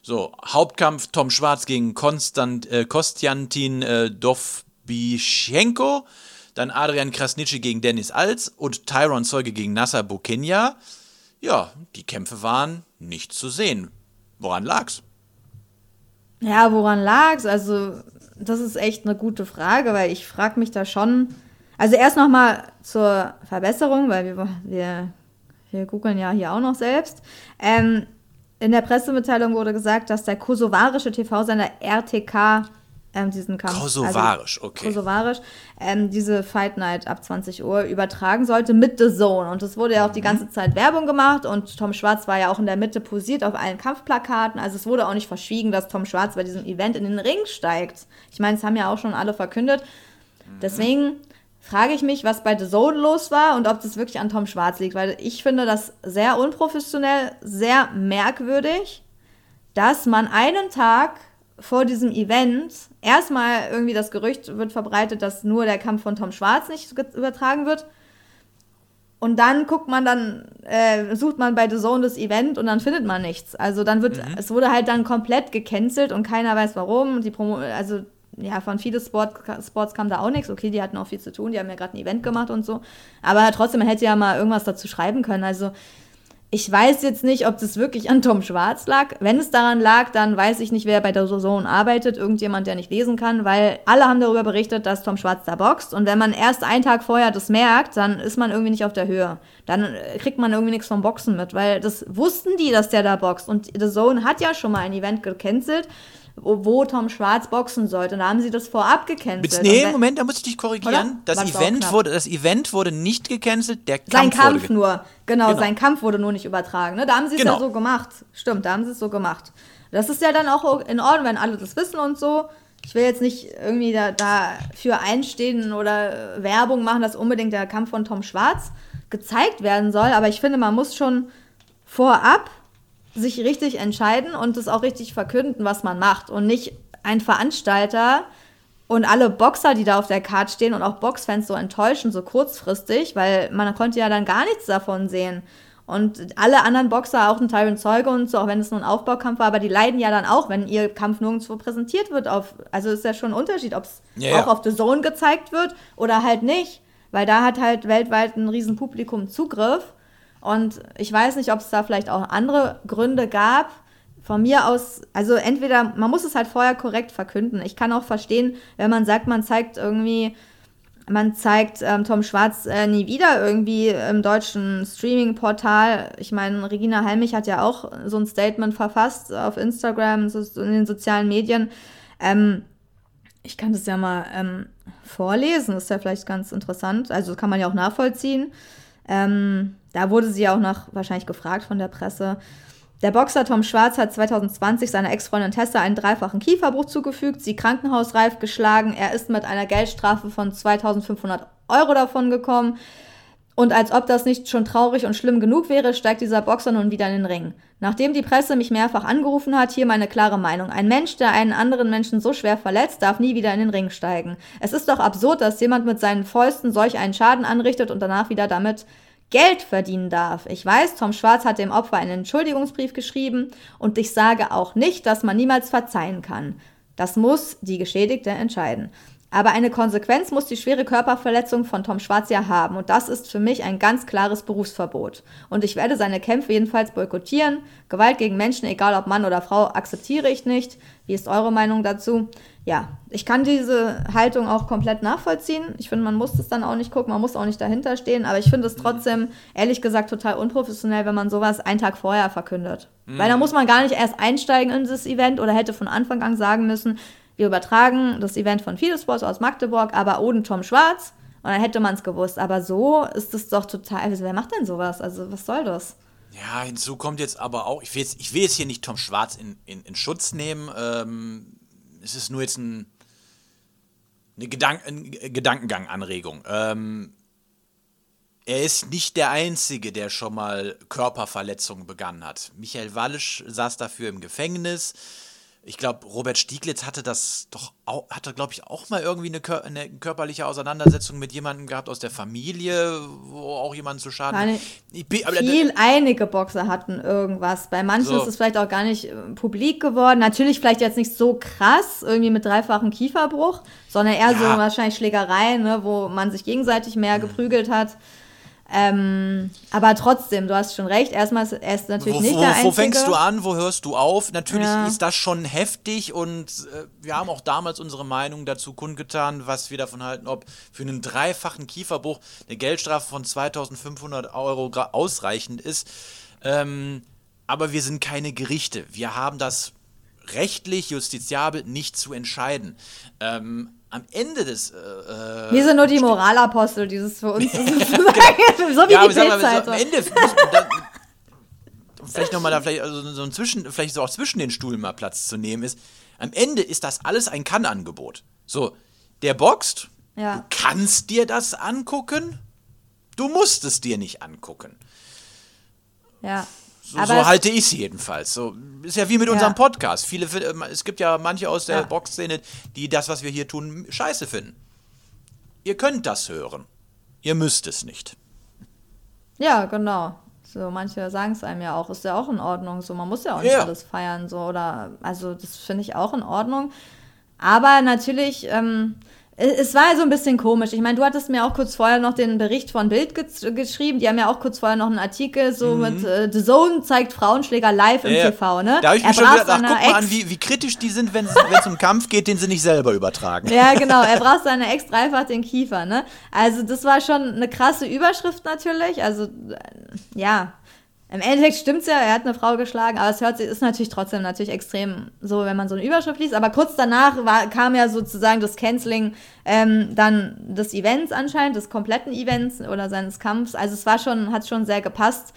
So, Hauptkampf Tom Schwarz gegen Konstant, äh, Kostjantin äh, Dovbyschenko, dann Adrian Krasnitschi gegen Dennis Alz und Tyron Zeuge gegen Nasser Bukinja. Ja, die Kämpfe waren nicht zu sehen. Woran lag's? Ja, woran lag's? Also, das ist echt eine gute Frage, weil ich frage mich da schon. Also erst nochmal zur Verbesserung, weil wir, wir, wir googeln ja hier auch noch selbst. Ähm, in der Pressemitteilung wurde gesagt, dass der kosovarische TV-Sender RTK ähm, diesen Kampf. Kosovarisch, also, okay. Kosovarisch, ähm, diese Fight Night ab 20 Uhr übertragen sollte mit The Zone. Und es wurde ja auch die ganze Zeit Werbung gemacht und Tom Schwarz war ja auch in der Mitte posiert auf allen Kampfplakaten. Also es wurde auch nicht verschwiegen, dass Tom Schwarz bei diesem Event in den Ring steigt. Ich meine, es haben ja auch schon alle verkündet. Deswegen frage ich mich, was bei The Zone los war und ob das wirklich an Tom Schwarz liegt, weil ich finde das sehr unprofessionell, sehr merkwürdig, dass man einen Tag vor diesem Event erstmal irgendwie das Gerücht wird verbreitet, dass nur der Kampf von Tom Schwarz nicht ge- übertragen wird. Und dann guckt man dann, äh, sucht man bei The Zone das Event und dann findet man nichts. Also dann wird, es wurde halt dann komplett gecancelt und keiner weiß warum. Und die Promo, also ja, von viele Sport, Sports kam da auch nichts. Okay, die hatten auch viel zu tun, die haben ja gerade ein Event gemacht und so. Aber trotzdem, man hätte ja mal irgendwas dazu schreiben können. Also ich weiß jetzt nicht, ob das wirklich an Tom Schwarz lag. Wenn es daran lag, dann weiß ich nicht, wer bei der Zone arbeitet. Irgendjemand, der nicht lesen kann, weil alle haben darüber berichtet, dass Tom Schwarz da boxt. Und wenn man erst einen Tag vorher das merkt, dann ist man irgendwie nicht auf der Höhe. Dann äh, kriegt man irgendwie nichts vom Boxen mit, weil das wussten die, dass der da boxt. Und The Zone hat ja schon mal ein Event gecancelt, wo, Tom Schwarz boxen sollte. Und da haben sie das vorab gecancelt. Nee, Moment, da muss ich dich korrigieren. Das Event, wurde, das Event wurde nicht gecancelt, der Sein Kampf, Kampf wurde nur, genau, Genau. sein Kampf wurde nur nicht übertragen. Ne? Da haben sie es Genau. ja so gemacht. Stimmt, da haben sie es so gemacht. Das ist ja dann auch in Ordnung, wenn alle das wissen und so. Ich will jetzt nicht irgendwie da, dafür einstehen oder äh, Werbung machen, dass unbedingt der Kampf von Tom Schwarz gezeigt werden soll, aber ich finde, man muss schon vorab sich richtig entscheiden und es auch richtig verkünden, was man macht und nicht ein Veranstalter und alle Boxer, die da auf der Card stehen und auch Boxfans so enttäuschen, so kurzfristig, weil man konnte ja dann gar nichts davon sehen. Und alle anderen Boxer, auch ein Tyron Zeuge und so, auch wenn es nur ein Aufbaukampf war, aber die leiden ja dann auch, wenn ihr Kampf nirgendwo präsentiert wird. Auf, also ist ja schon ein Unterschied, ob es ja. auch auf The Zone gezeigt wird oder halt nicht. Weil da hat halt weltweit ein riesen Publikum Zugriff. Und ich weiß nicht, ob es da vielleicht auch andere Gründe gab. Von mir aus, also entweder, man muss es halt vorher korrekt verkünden. Ich kann auch verstehen, wenn man sagt, man zeigt irgendwie, man zeigt ähm, Tom Schwarz äh, nie wieder irgendwie im deutschen Streaming-Portal. Ich meine, Regina Helmich hat ja auch so ein Statement verfasst auf Instagram, so in den sozialen Medien. Ähm, ich kann das ja mal ähm, vorlesen, ist ja vielleicht ganz interessant. Also kann man ja auch nachvollziehen. Ähm, da wurde sie ja auch nach wahrscheinlich gefragt von der Presse. Der Boxer Tom Schwarz hat 2020 seiner Ex-Freundin Tessa einen dreifachen Kieferbruch zugefügt, sie krankenhausreif geschlagen. Er ist mit einer Geldstrafe von 2500 Euro davon gekommen. Und als ob das nicht schon traurig und schlimm genug wäre, steigt dieser Boxer nun wieder in den Ring. Nachdem die Presse mich mehrfach angerufen hat, hier meine klare Meinung. Ein Mensch, der einen anderen Menschen so schwer verletzt, darf nie wieder in den Ring steigen. Es ist doch absurd, dass jemand mit seinen Fäusten solch einen Schaden anrichtet und danach wieder damit Geld verdienen darf. Ich weiß, Tom Schwarz hat dem Opfer einen Entschuldigungsbrief geschrieben und ich sage auch nicht, dass man niemals verzeihen kann. Das muss die Geschädigte entscheiden. Aber eine Konsequenz muss die schwere Körperverletzung von Tom Schwarz ja haben. Und das ist für mich ein ganz klares Berufsverbot. Und ich werde seine Kämpfe jedenfalls boykottieren. Gewalt gegen Menschen, egal ob Mann oder Frau, akzeptiere ich nicht. Wie ist eure Meinung dazu? Ja, ich kann diese Haltung auch komplett nachvollziehen. Ich finde, man muss das dann auch nicht gucken, man muss auch nicht dahinter stehen. Aber ich finde es trotzdem, ehrlich gesagt, total unprofessionell, wenn man sowas einen Tag vorher verkündet. Weil da muss man gar nicht erst einsteigen in das Event oder hätte von Anfang an sagen müssen, wir übertragen das Event von Fidesports aus Magdeburg, aber ohne Tom Schwarz. Und dann hätte man es gewusst. Aber so ist es doch total. Also wer macht denn sowas? Also, was soll das? Ja, hinzu kommt jetzt aber auch, ich will jetzt, ich will jetzt hier nicht Tom Schwarz in, in, in Schutz nehmen. Ähm, es ist nur jetzt ein, eine Gedank eine Gedankengang-Anregung. Ähm, er ist nicht der Einzige, der schon mal Körperverletzungen begangen hat. Michael Wallisch saß dafür im Gefängnis. Ich glaube, Robert Stieglitz hatte das doch auch, hatte, glaube ich, auch mal irgendwie eine, kör eine körperliche Auseinandersetzung mit jemandem gehabt aus der Familie, wo auch jemand zu Schaden. Ich bin- Viel, einige Boxer hatten irgendwas. Bei manchen So. ist es vielleicht auch gar nicht äh, publik geworden. Natürlich vielleicht jetzt nicht so krass, irgendwie mit dreifachen Kieferbruch, sondern eher so Ja. wahrscheinlich Schlägereien, ne, wo man sich gegenseitig mehr geprügelt hat. Ähm, aber trotzdem, du hast schon recht. Erstmal ist er ist natürlich Wo, nicht wo, der Einzige. wo fängst du an, wo hörst du auf? Natürlich Ja. ist das schon heftig und äh, wir haben auch damals unsere Meinung dazu kundgetan, was wir davon halten, ob für einen dreifachen Kieferbruch eine Geldstrafe von 2500 Euro ausreichend ist. Ähm, aber wir sind keine Gerichte. Wir haben das rechtlich, justiziabel nicht zu entscheiden. Ähm, am Ende des. Äh, wir sind nur die Moralapostel, dieses für uns. so wie ja, die mal, so, Bildzeitung. am Ende da, vielleicht nochmal da vielleicht also so ein zwischen, vielleicht so auch zwischen den Stühlen mal Platz zu nehmen ist. Am Ende ist das alles ein Kann-Angebot. So, der boxt, Ja. du kannst dir das angucken, du musst es dir nicht angucken. Ja. So, so halte ich es jedenfalls. So ist ja wie mit Ja. unserem Podcast. Viele, äh, es gibt ja manche aus der Ja. Boxszene, die das, was wir hier tun, scheiße finden. Ihr könnt das hören. Ihr müsst es nicht. Ja, genau. So, manche sagen es einem ja auch, ist ja auch in Ordnung. So, man muss ja auch nicht Ja. alles feiern. So, oder, also, das finde ich auch in Ordnung. Aber natürlich, ähm, es war so ein bisschen komisch. Ich meine, du hattest mir auch kurz vorher noch den Bericht von Bild ge geschrieben. Die haben ja auch kurz vorher noch einen Artikel so mit äh, The Zone zeigt Frauenschläger live im Mhm. Ja, TV, ne? Da habe ich mir schon gedacht, ach, guck mal an, wie, wie kritisch die sind, wenn es um Kampf geht, den sie nicht selber übertragen. Ja, genau. Er brach seiner Ex dreifach den Kiefer, ne? Also, das war schon eine krasse Überschrift natürlich. Also, äh, ja. Im Endeffekt stimmt's ja, er hat eine Frau geschlagen, aber es hört sich, ist natürlich trotzdem natürlich extrem so, wenn man so eine Überschrift liest. Aber kurz danach war, kam ja sozusagen das Canceling ähm, dann des Events anscheinend, des kompletten Events oder seines Kampfs. Also es war schon, hat schon sehr gepasst.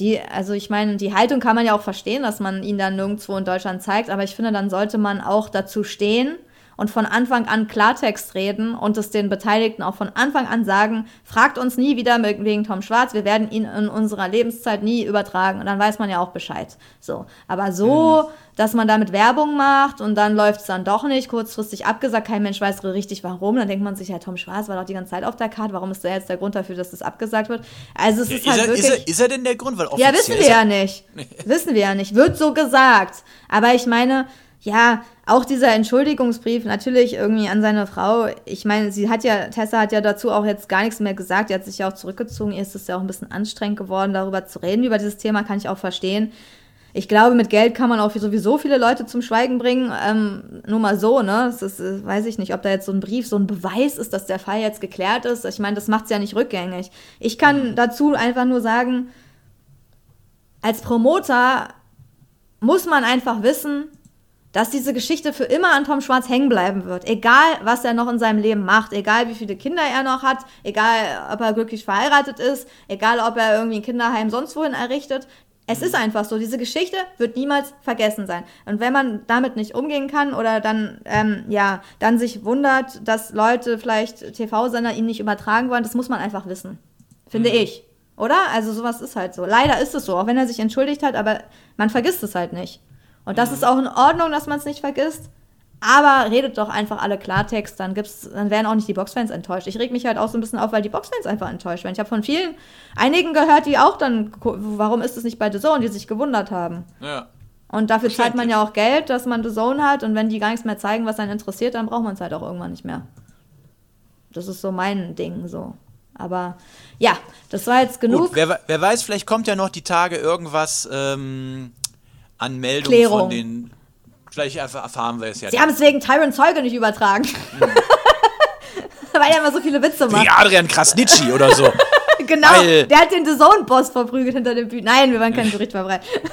Die, also ich meine, die Haltung kann man ja auch verstehen, dass man ihn dann nirgendwo in Deutschland zeigt, aber ich finde, dann sollte man auch dazu stehen und von Anfang an Klartext reden und es den Beteiligten auch von Anfang an sagen, fragt uns nie wieder wegen Tom Schwarz, wir werden ihn in unserer Lebenszeit nie übertragen und dann weiß man ja auch Bescheid. So, aber so, dass man damit Werbung macht und dann läuft es dann doch nicht, kurzfristig abgesagt, kein Mensch weiß richtig warum, dann denkt man sich, ja, Tom Schwarz war doch die ganze Zeit auf der Karte, warum ist der jetzt der Grund dafür, dass das abgesagt wird? Also es ist, Ist, halt er, wirklich... ist, er, ist er denn der Grund? Weil Ja, wissen wir ja nicht. Wissen wir ja nicht. Wird so gesagt. Aber ich meine, ja, auch dieser Entschuldigungsbrief natürlich irgendwie an seine Frau. Ich meine, sie hat ja, Tessa hat ja dazu auch jetzt gar nichts mehr gesagt. Die hat sich ja auch zurückgezogen. Ihr ist es ja auch ein bisschen anstrengend geworden, darüber zu reden. Über dieses Thema kann ich auch verstehen. Ich glaube, mit Geld kann man auch sowieso viele Leute zum Schweigen bringen. Ähm, nur mal so, ne? Das ist, äh, weiß ich nicht, ob da jetzt so ein Brief, so ein Beweis ist, dass der Fall jetzt geklärt ist. Ich meine, das macht es ja nicht rückgängig. Ich kann dazu einfach nur sagen, als Promoter muss man einfach wissen, dass diese Geschichte für immer an Tom Schwarz hängen bleiben wird. Egal, was er noch in seinem Leben macht, egal wie viele Kinder er noch hat, egal, ob er glücklich verheiratet ist, egal, ob er irgendwie ein Kinderheim sonst wohin errichtet. Es ist einfach so, diese Geschichte wird niemals vergessen sein. Und wenn man damit nicht umgehen kann oder dann, ähm, ja, dann sich wundert, dass Leute vielleicht TV-Sender ihn nicht übertragen wollen, das muss man einfach wissen. Finde ich. Oder? Also sowas ist halt so. Leider ist es so, auch wenn er sich entschuldigt hat, aber man vergisst es halt nicht. Und das ist auch in Ordnung, dass man es nicht vergisst. Aber redet doch einfach alle Klartext, dann gibt's, dann werden auch nicht die Boxfans enttäuscht. Ich reg mich halt auch so ein bisschen auf, weil die Boxfans einfach enttäuscht werden. Ich habe von vielen, einigen gehört, die auch dann, warum ist es nicht bei The Zone, die sich gewundert haben. Ja. Und dafür zahlt man ja auch Geld, dass man The Zone hat. Und wenn die gar nichts mehr zeigen, was einen interessiert, dann braucht man es halt auch irgendwann nicht mehr. Das ist so mein Ding so. Aber ja, das war jetzt genug. Gut, wer, we- wer weiß, vielleicht kommt ja noch die Tage irgendwas ähm, an Meldungen Klärung. von den. Vielleicht erf- erfahren wir es ja. Sie haben es wegen Tyron Zeuge nicht übertragen. Weil er immer so viele Witze macht. Wie Adrian Krasnitschi oder so. Genau, Weil- der hat den The Zone-Boss verprügelt hinter dem Bühnen. Nein, wir wollen kein Gerücht verbreiten.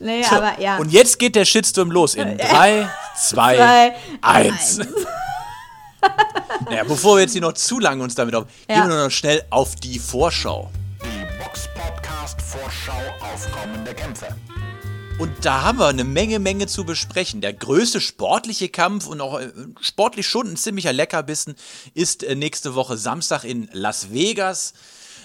nee, So, aber ja. Und jetzt geht der Shitstorm los in 3, 2, Zwei, 1. Naja, bevor wir jetzt hier noch zu lange uns damit auf, Ja. gehen wir nur noch schnell auf die Vorschau. Vorschau auf kommende Kämpfe. Und da haben wir eine Menge, Menge zu besprechen. Der größte sportliche Kampf und auch äh, sportlich schon ein ziemlicher Leckerbissen ist äh, nächste Woche Samstag in Las Vegas.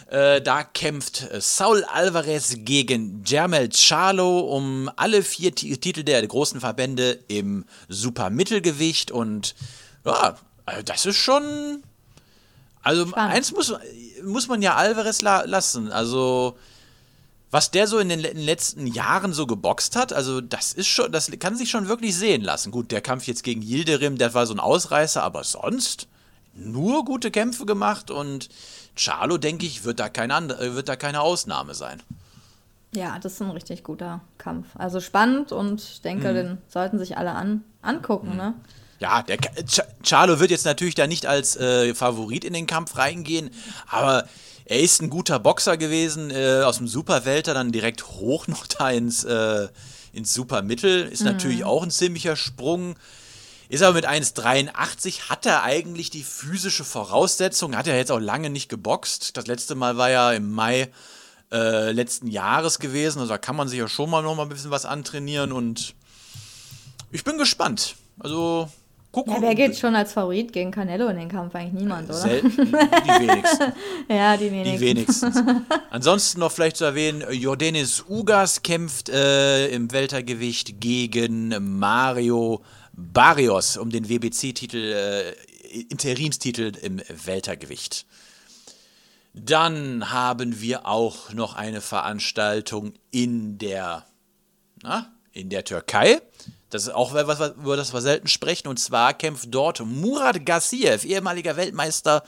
Äh, da kämpft Saul Alvarez gegen Jermel Charlo um alle vier Ti- Titel der großen Verbände im Supermittelgewicht. Und ja, also das ist schon. Also Spannend. eins muss, muss man ja Alvarez la lassen. Also was der so in den le- letzten Jahren so geboxt hat, also das ist schon, das kann sich schon wirklich sehen lassen. Gut, der Kampf jetzt gegen Yildirim, der war so ein Ausreißer, aber sonst nur gute Kämpfe gemacht und Charlo, denke ich, wird da, kein äh, wird da keine Ausnahme sein. Ja, das ist ein richtig guter Kampf. Also spannend und ich denke, Mhm. den sollten sich alle an, angucken, ne? Ja, der Ch Charlo wird jetzt natürlich da nicht als äh, Favorit in den Kampf reingehen, aber er ist ein guter Boxer gewesen, äh, aus dem Superwelter dann direkt hoch noch da ins, äh, ins Supermittel. Ist natürlich auch ein ziemlicher Sprung. Ist aber mit 1,83, hat er eigentlich die physische Voraussetzung, hat er jetzt auch lange nicht geboxt. Das letzte Mal war ja im Mai äh, letzten Jahres gewesen, also da kann man sich ja schon mal noch mal ein bisschen was antrainieren und ich bin gespannt. Also gucken. Ja, wer geht schon als Favorit gegen Canelo in den Kampf? Eigentlich niemand, oder? Selten, die wenigsten. ja, die Die wenigsten. Ansonsten noch vielleicht zu erwähnen, Jordanis Ugas kämpft äh, im Weltergewicht gegen Mario Barrios um den WBC-Titel, äh, Interimstitel im Weltergewicht. Dann haben wir auch noch eine Veranstaltung in der, na, in der Türkei. Das ist auch was, was, über das wir selten sprechen. Und zwar kämpft dort Murat Gassiev, ehemaliger Weltmeister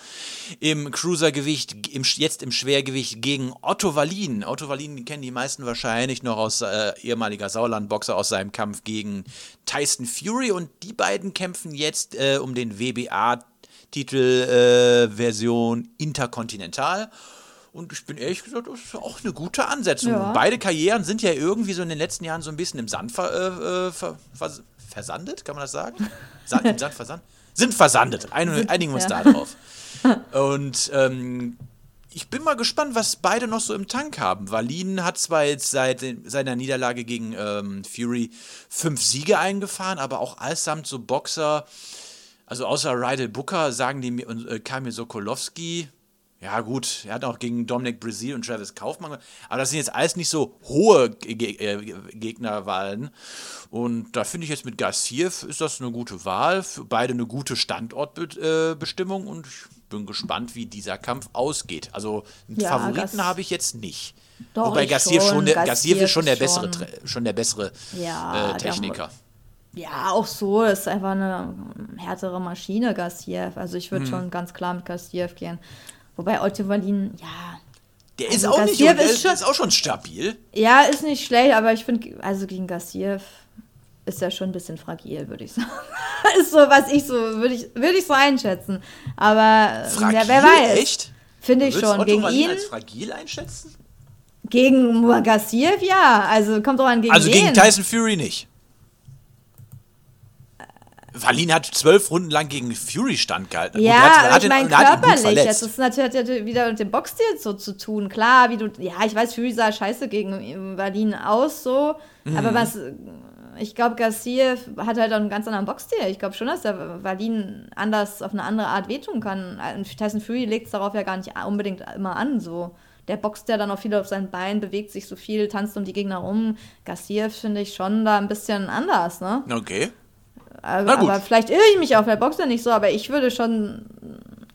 im Cruisergewicht, im, jetzt im Schwergewicht, gegen Otto Wallin. Otto Wallin kennen die meisten wahrscheinlich noch aus äh, ehemaliger Sauerland-Boxer aus seinem Kampf gegen Tyson Fury. Und die beiden kämpfen jetzt äh, um den WBA-Titel äh, Version Interkontinental. Und ich bin ehrlich gesagt, das ist auch eine gute Ansetzung. Ja. Beide Karrieren sind ja irgendwie so in den letzten Jahren so ein bisschen im Sand ver, äh, äh, ver, vers- versandet, kann man das sagen? Sa Im Sand versandet? Sind versandet. Ein, einigen wir uns ja. da drauf. Und ähm, ich bin mal gespannt, was beide noch so im Tank haben. Wallin hat zwar jetzt seit seiner Niederlage gegen ähm, Fury fünf Siege eingefahren, aber auch allesamt so Boxer, also außer Rydell Booker, sagen die mir und äh, Kamil Sokolowski, ja gut, er hat auch gegen Dominic Brazil und Travis Kaufmann, aber das sind jetzt alles nicht so hohe Ge äh, Gegnerwahlen. Und da finde ich jetzt mit Gassiev ist das eine gute Wahl, für beide eine gute Standortbestimmung und ich bin gespannt, wie dieser Kampf ausgeht. Also einen Ja, Favoriten habe ich jetzt nicht. Doch, Wobei Gassiev schon, schon. der, Gassiev ist schon der bessere, schon. Der bessere Ja, äh, Techniker. Ja, auch so. Das ist einfach eine härtere Maschine, Gassiev. Also ich Hm. würde schon ganz klar mit Gassiev gehen. Wobei Otto Wallin, ja, Der ist Also auch nicht, Gassiev der ist ist, schon- ist auch schon stabil. ja, ist nicht schlecht, aber ich finde, also gegen Gassiev ist er schon ein bisschen fragil, würde ich sagen. ist so, was ich so, würde ich, würde ich so einschätzen. Aber Fragil, ja, wer weiß. echt? Finde ich schon. Otto Gegen Wallin ihn, als fragil einschätzen? gegen Gassiev, ja. Also kommt doch an gegen Also wen. gegen Tyson Fury nicht. Wallin hat zwölf Runden lang gegen Fury standgehalten. Gut, Ja, er hat- hat ich meine er hat gut körperlich. verletzt. Jetzt ist natürlich hat wieder mit dem Boxstil so zu tun. Klar, wie du. Ja, ich weiß, Fury sah scheiße gegen Berlin aus, so. Mhm. Aber was. Ich glaube, Garcia hat halt auch einen ganz anderen Boxstil. Ich glaube schon, dass der Berlin anders auf eine andere Art wehtun kann. Und Tyson Fury legt es darauf ja gar nicht unbedingt immer an. So. Der boxt ja dann auch viel auf sein Bein, bewegt sich so viel, tanzt um die Gegner rum. Garcia finde ich schon da ein bisschen anders, ne? Okay. Aber vielleicht irre ich mich auch, der boxt ja nicht so, aber ich würde schon.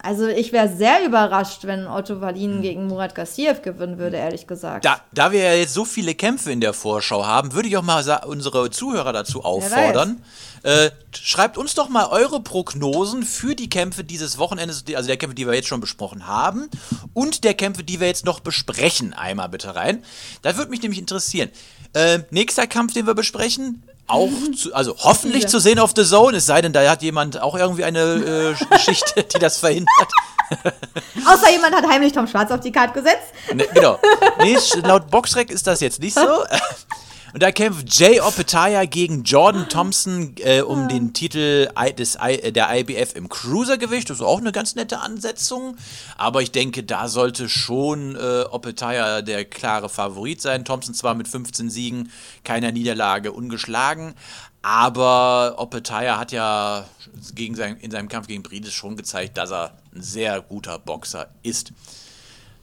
Also ich wäre sehr überrascht, wenn Otto Wallin gegen Murat Gassiev gewinnen würde, ehrlich gesagt. Da, da wir ja jetzt so viele Kämpfe in der Vorschau haben, würde ich auch mal unsere Zuhörer dazu auffordern. Äh, schreibt uns doch mal eure Prognosen für die Kämpfe dieses Wochenendes, also der Kämpfe, die wir jetzt schon besprochen haben, und der Kämpfe, die wir jetzt noch besprechen, einmal bitte rein. Da würde mich nämlich interessieren. Äh, nächster Kampf, den wir besprechen, auch, zu, also hoffentlich Diese. zu sehen auf The Zone, es sei denn, da hat jemand auch irgendwie eine äh, Geschichte, die das verhindert. Außer jemand hat heimlich Tom Schwarz auf die Karte gesetzt. Ne, genau. Nee, laut Boxrec ist das jetzt nicht so. Und da kämpft Jay Opetaya gegen Jordan Thompson äh, um den Titel des äh, der IBF im Cruisergewicht. Das ist auch eine ganz nette Ansetzung. Aber ich denke, da sollte schon äh, Opetaya der klare Favorit sein. Thompson zwar mit 15 Siegen, keiner Niederlage, ungeschlagen. Aber Opetaya hat ja gegen sein, in seinem Kampf gegen Brides schon gezeigt, dass er ein sehr guter Boxer ist.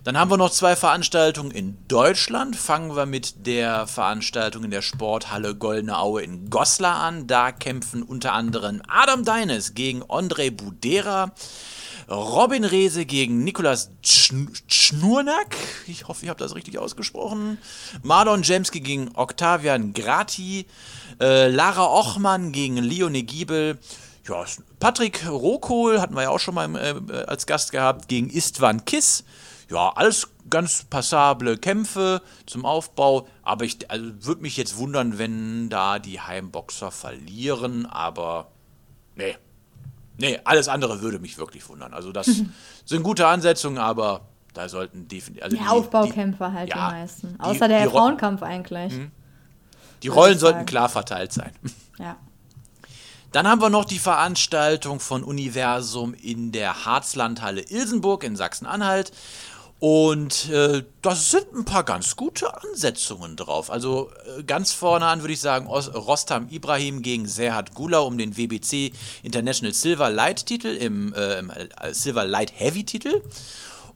Dann haben wir noch zwei Veranstaltungen in Deutschland. Fangen wir mit der Veranstaltung in der Sporthalle Goldene Aue in Goslar an. Da kämpfen unter anderem Adam Deines gegen Andrei Budera, Robin Rehse gegen Nikolas Schnurnack. Ich hoffe, ich habe das richtig ausgesprochen. Marlon Jemski gegen Octavian Grati. Äh, Lara Ochmann gegen Leonie Giebel. Ja, Patrick Rokohl hatten wir ja auch schon mal im, äh, als Gast gehabt, gegen Istvan Kiss. Ja, alles ganz passable Kämpfe zum Aufbau, aber ich also, würde mich jetzt wundern, wenn da die Heimboxer verlieren, aber nee, Nee, alles andere würde mich wirklich wundern. Also das sind gute Ansetzungen, aber da sollten definitiv. Also Ja, die- Aufbaukämpfer halt ja, die meisten. Außer der die Ro- Frauenkampf eigentlich. Die, die Rollen sollten klar verteilt sein. Ja. Dann haben wir noch die Veranstaltung von Universum in der Harzlandhalle Ilsenburg in Sachsen-Anhalt. Und äh, da sind ein paar ganz gute Ansetzungen drauf. Also äh, ganz vorne an würde ich sagen Os Rostam Ibrahim gegen Serhat Gulau um den WBC International Silver Light Titel im, äh, im äh, Silver Light Heavy Titel.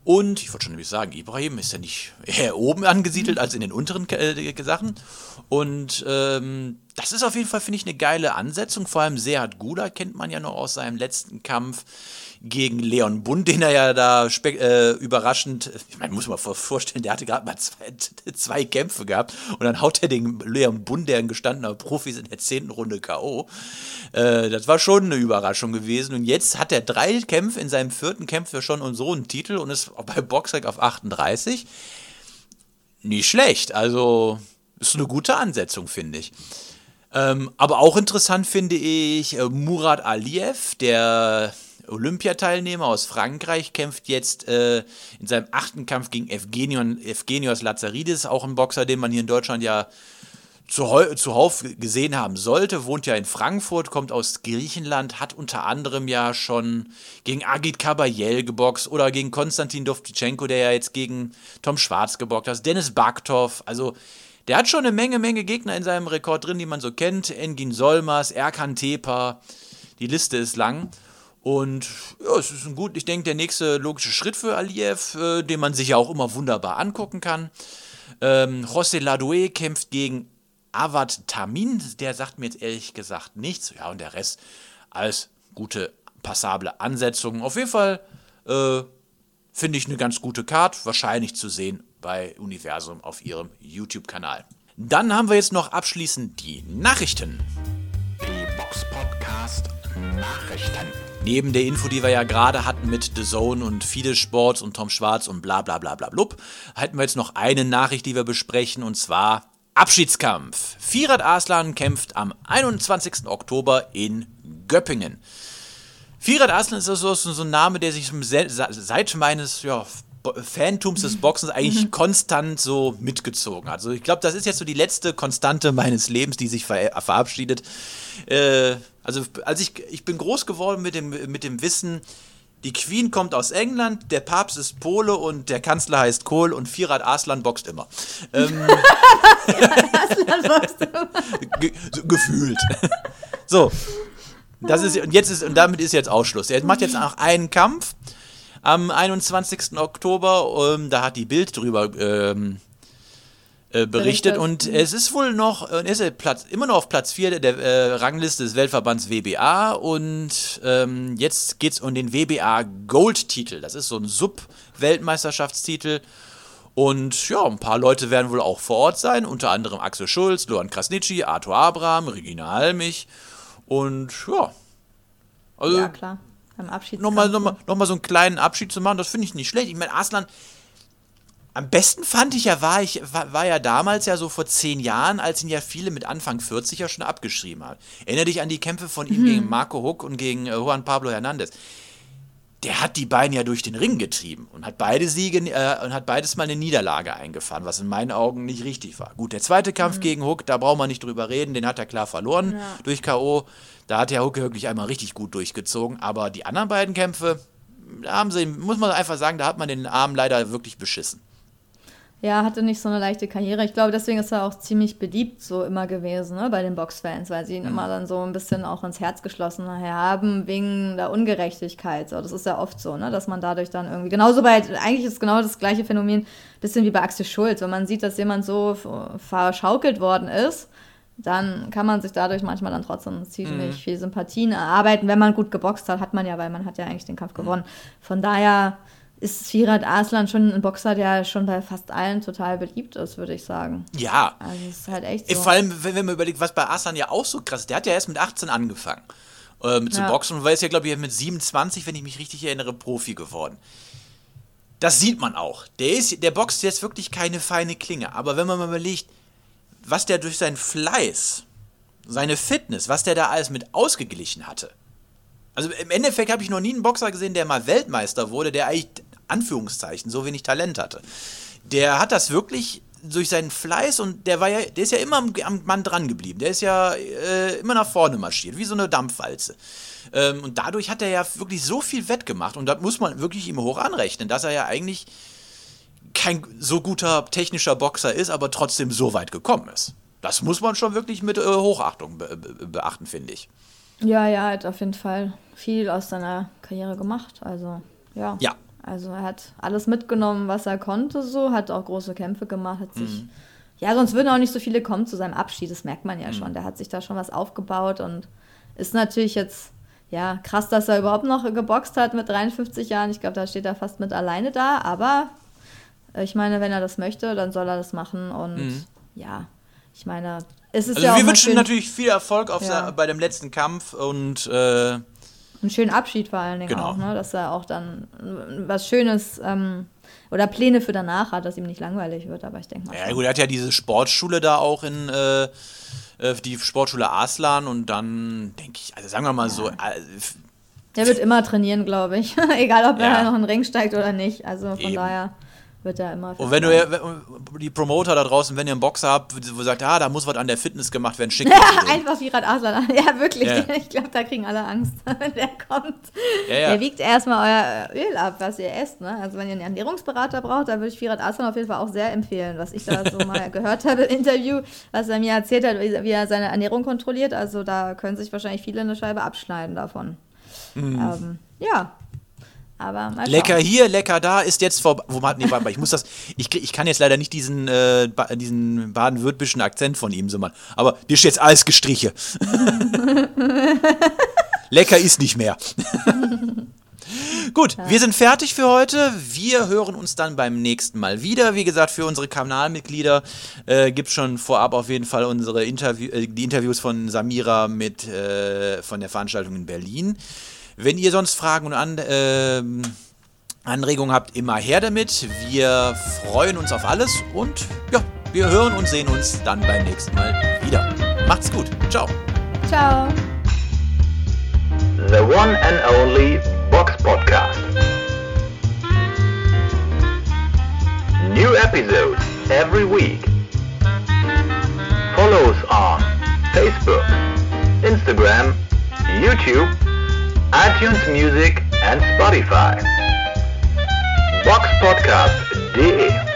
Und ich wollte schon nämlich sagen, Ibrahim ist ja nicht eher oben angesiedelt als in den unteren äh, Sachen. Und ähm, das ist auf jeden Fall, finde ich, eine geile Ansetzung. Vor allem Serhat Gula kennt man ja noch aus seinem letzten Kampf gegen Leon Bund, den er ja da äh, überraschend, ich meine, muss man vor- vorstellen, der hatte gerade mal zwei, zwei Kämpfe gehabt und dann haut er den Leon Bund, der ein gestandener Profi ist, in der zehnten Runde K.O. Äh, das war schon eine Überraschung gewesen. Und jetzt hat er drei Kämpfe, in seinem vierten Kämpfe schon und so einen Titel und ist bei Boxrec auf 38. Nicht schlecht. Also ist eine gute Ansetzung, finde ich. Ähm, aber auch interessant finde ich äh, Murat Aliyev, der Olympiateilnämer aus Frankreich, kämpft jetzt äh, in seinem achten Kampf gegen Evgenion, Evgenios Lazaridis, auch ein Boxer, den man hier in Deutschland ja zuhau- zuhauf gesehen haben sollte, wohnt ja in Frankfurt, kommt aus Griechenland, hat unter anderem ja schon gegen Agit Kabayel geboxt oder gegen Konstantin Dovtchenko, der ja jetzt gegen Tom Schwarz geboxt hat, Dennis Baktov, also der hat schon eine Menge, Menge Gegner in seinem Rekord drin, die man so kennt. Engin Solmas, Erkan Tepa, die Liste ist lang. Und ja, es ist ein gut, ich denke, der nächste logische Schritt für Aliyev, äh, den man sich ja auch immer wunderbar angucken kann. Ähm, José Ladoué kämpft gegen Avad Tamin. Der sagt mir jetzt ehrlich gesagt nichts. Ja, und der Rest als gute, passable Ansetzungen. Auf jeden Fall äh, finde ich eine ganz gute Card. Wahrscheinlich zu sehen bei Universum auf ihrem YouTube-Kanal. Dann haben wir jetzt noch abschließend die Nachrichten. Die Box Podcast Nachrichten. Neben der Info, die wir ja gerade hatten mit The Zone und Fide Sports und Tom Schwarz und bla bla bla bla blub, hatten wir jetzt noch eine Nachricht, die wir besprechen und zwar Abschiedskampf. Firat Aslan kämpft am 21. Oktober in Göppingen. Firat Aslan ist also so ein Name, der sich se- seit meines ja, Fantums des Boxens eigentlich konstant so mitgezogen hat. Also ich glaube, das ist jetzt so die letzte Konstante meines Lebens, die sich ver verabschiedet. Äh, also als ich, ich bin groß geworden mit dem, mit dem Wissen, die Queen kommt aus England, der Papst ist Pole und der Kanzler heißt Kohl und Firat Aslan boxt immer. Ähm, ge so, gefühlt. so. Das ist, und jetzt ist, und damit ist jetzt Ausschluss. Er macht jetzt noch einen Kampf am 21. Oktober. Ähm, da hat die Bild drüber ähm, äh, berichtet. Berichtet. Und es ist wohl noch, ist Platz, immer noch auf Platz 4 der, äh, Rangliste des Weltverbands WBA. Und ähm, jetzt geht es um den WBA Gold-Titel. Das ist so ein Sub-Weltmeisterschaftstitel. Und ja, ein paar Leute werden wohl auch vor Ort sein, unter anderem Axel Schulz, Luan Krasnitschi, Arthur Abraham, Regina Halmich und ja. Also Ja, klar. Beim Abschied. nochmal noch mal, noch mal so einen kleinen Abschied zu machen, das finde ich nicht schlecht. Ich meine, Aslan, am besten fand ich ja, war, ich, war, war ja damals ja so vor zehn Jahren, als ihn ja viele mit Anfang 40 ja schon abgeschrieben haben. Erinnere dich an die Kämpfe von ihm gegen Marco Huck und gegen äh, Juan Pablo Hernandez. Der hat die beiden ja durch den Ring getrieben und hat beide Siege äh, und hat beides mal eine Niederlage eingefahren, was in meinen Augen nicht richtig war. Gut, der zweite Kampf gegen Huck, da brauchen wir nicht drüber reden, den hat er klar verloren Ja. durch K.O. Da hat der Huck wirklich einmal richtig gut durchgezogen, aber die anderen beiden Kämpfe, da haben sie, muss man einfach sagen, da hat man den Arm leider wirklich beschissen. Ja, hatte nicht so eine leichte Karriere. Ich glaube, deswegen ist er auch ziemlich beliebt so immer gewesen ne, bei den Boxfans, weil sie ihn immer dann so ein bisschen auch ins Herz geschlossen haben wegen der Ungerechtigkeit. So, das ist ja oft so, ne, dass man dadurch dann irgendwie genauso bei eigentlich ist genau das gleiche Phänomen, bisschen wie bei Axel Schulz, wenn man sieht, dass jemand so verschaukelt worden ist. Dann kann man sich dadurch manchmal dann trotzdem ziemlich viel Sympathien erarbeiten. Wenn man gut geboxt hat, hat man ja, weil man hat ja eigentlich den Kampf gewonnen. Von daher ist Firat Aslan schon ein Boxer, der schon bei fast allen total beliebt ist, würde ich sagen. Ja, Also es ist halt echt Äh, so. Vor allem, wenn, wenn man überlegt, was bei Aslan ja auch so krass ist. Der hat ja erst mit 18 angefangen ähm, zu Ja. boxen und war jetzt ja, glaube ich, mit 27, wenn ich mich richtig erinnere, Profi geworden. Das sieht man auch. Der, ist, der boxt jetzt wirklich keine feine Klinge. Aber wenn man mal überlegt, was der durch seinen Fleiß, seine Fitness, was der da alles mit ausgeglichen hatte, Also im Endeffekt habe ich noch nie einen Boxer gesehen, der mal Weltmeister wurde, der eigentlich, Anführungszeichen, so wenig Talent hatte. Der hat das wirklich durch seinen Fleiß und der war ja, der ist ja immer am, am Mann dran geblieben. Der ist ja äh, immer nach vorne marschiert, wie so eine Dampfwalze. Ähm, und dadurch hat er ja wirklich so viel wettgemacht und das muss man wirklich ihm hoch anrechnen, dass er ja eigentlich kein so guter technischer Boxer ist, aber trotzdem so weit gekommen ist. Das muss man schon wirklich mit äh, Hochachtung be be beachten, finde ich. Ja, ja, er hat auf jeden Fall viel aus seiner Karriere gemacht. Also, ja. Ja. Also er hat alles mitgenommen, was er konnte, so, hat auch große Kämpfe gemacht, hat sich. Ja, sonst würden auch nicht so viele kommen zu seinem Abschied, das merkt man ja schon. Der hat sich da schon was aufgebaut und ist natürlich jetzt, ja, krass, dass er überhaupt noch geboxt hat mit 53 Jahren. Ich glaube, da steht er fast mit alleine da, aber äh, ich meine, wenn er das möchte, dann soll er das machen und ja, ich meine, es ist Also ja auch wir wünschen natürlich viel Erfolg Ja. sa- bei dem letzten Kampf und äh, einen schönen Abschied vor allen Dingen Genau. auch, ne? dass er auch dann was Schönes ähm, oder Pläne für danach hat, dass ihm nicht langweilig wird, aber ich denke mal. ja schon. gut, er hat ja diese Sportschule da auch in äh, äh, die Sportschule Aslan und dann denke ich, also sagen wir mal so, äh, Der wird immer trainieren, glaube ich. Egal, ob Ja. er noch in den Ring steigt oder nicht. Also von Eben. daher wird er immer. und wenn du ja- die Promoter da draußen, wenn ihr einen Boxer habt, wo sagt, ah, da muss was an der Fitness gemacht werden, schickt den. Einfach Virat Aslan. Ja, wirklich. Ja. Ich glaube, da kriegen alle Angst, wenn der kommt. Ja, ja. Der wiegt erstmal euer Öl ab, was ihr esst. Ne? Also wenn ihr einen Ernährungsberater braucht, dann würde ich Virat Aslan auf jeden Fall auch sehr empfehlen, was ich da so mal gehört habe im Interview, was er mir erzählt hat, wie er seine Ernährung kontrolliert. Also da können sich wahrscheinlich viele eine Scheibe abschneiden davon. Ähm, ja. Aber mal. Lecker schauen. hier, lecker da, ist jetzt vorbei. Wo man, nee, warte mal, ich muss das. Ich, ich kann jetzt leider nicht diesen, äh, ba diesen baden-württembergischen Akzent von ihm so machen. Aber dir ist jetzt alles gestriche. lecker ist nicht mehr. Gut, wir sind fertig für heute. Wir hören uns dann beim nächsten Mal wieder. Wie gesagt, für unsere Kanalmitglieder äh, gibt es schon vorab auf jeden Fall unsere Interview äh, die Interviews von Samira mit äh, von der Veranstaltung in Berlin. Wenn ihr sonst Fragen und an, ähm, Anregungen habt, immer her damit. Wir freuen uns auf alles und ja, wir hören und sehen uns dann beim nächsten Mal wieder. Macht's gut. Ciao. Ciao. The one and only Box Podcast. New episodes every week. Follow us on Facebook, Instagram, YouTube, iTunes Music and Spotify. Box podcast. Boxpodcast.de